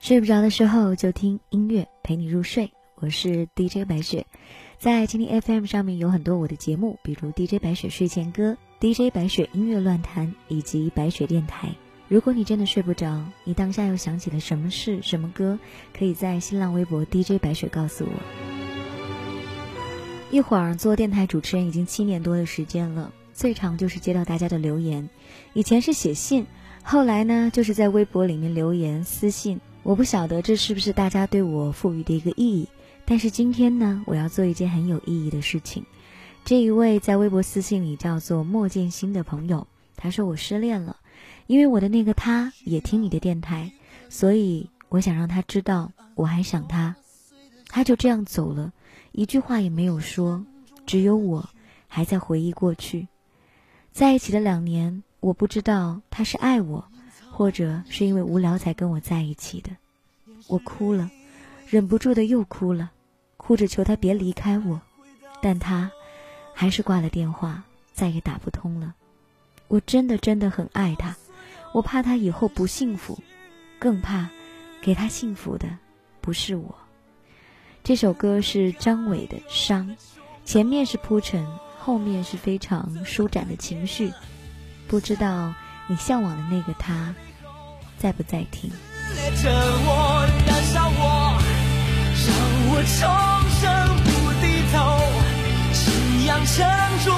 睡不着的时候就听音乐陪你入睡，我是 DJ 白雪，在蜻蜓 FM 上面有很多我的节目，比如 DJ 白雪睡前歌、DJ 白雪音乐乱弹以及白雪电台。如果你真的睡不着，你当下又想起了什么事、什么歌，可以在新浪微博 DJ 白雪告诉我。一会儿做电台主持人已经七年多的时间了，最长就是接到大家的留言，以前是写信，后来呢就是在微博里面留言私信。我不晓得这是不是大家对我赋予的一个意义，但是今天呢，我要做一件很有意义的事情。这一位在微博私信里叫做莫建新的朋友，他说我失恋了，因为我的那个他也听你的电台，所以我想让他知道我还想他。他就这样走了，一句话也没有说，只有我还在回忆过去。在一起的两年，我不知道他是爱我。或者是因为无聊才跟我在一起的，我哭了，忍不住的又哭了，哭着求他别离开我，但他还是挂了电话，再也打不通了。我真的真的很爱他，我怕他以后不幸福，更怕给他幸福的不是我。这首歌是张伟的《伤》，前面是铺陈，后面是非常舒展的情绪，不知道你向往的那个他。在不在听？着我，燃烧我，让我重生不低头，信仰撑住，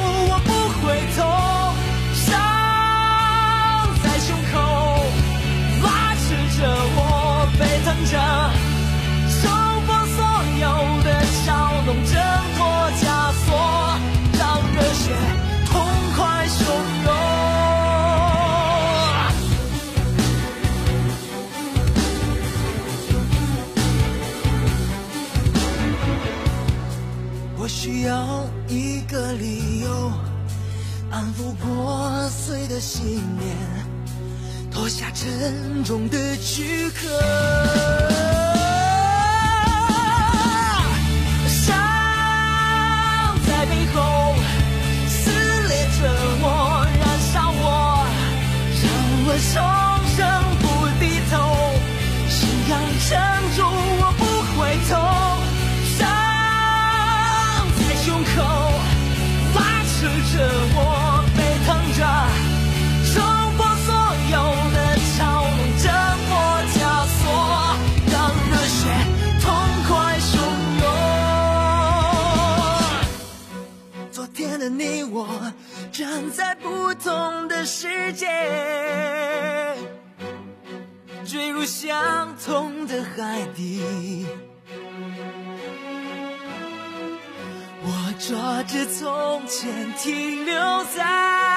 需要一个理由安抚破碎的信念，脱下沉重的躯壳。我站在不同的世界，坠入相同的海底。我抓着从前停留在。